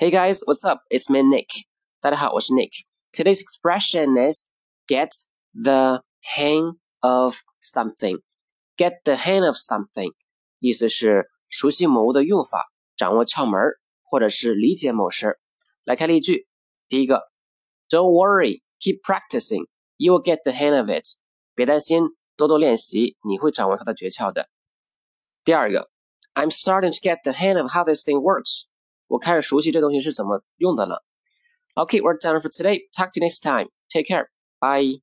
Hey guys, what's up? It's me Nick. 大家好，我是 Nick. Today's expression is get the hang of something. Get the hang of something，意思是熟悉某物的用法，掌握窍门儿，或者是理解某事儿。来看例句，第一个，Don't worry, keep practicing, you will get the hang of it。别担心，多多练习，你会掌握它的诀窍的。第二个，I'm starting to get the hang of how this thing works。 我开始熟悉这东西是怎么用的了。Okay, we're done for today. Talk to you next time. Take care. Bye.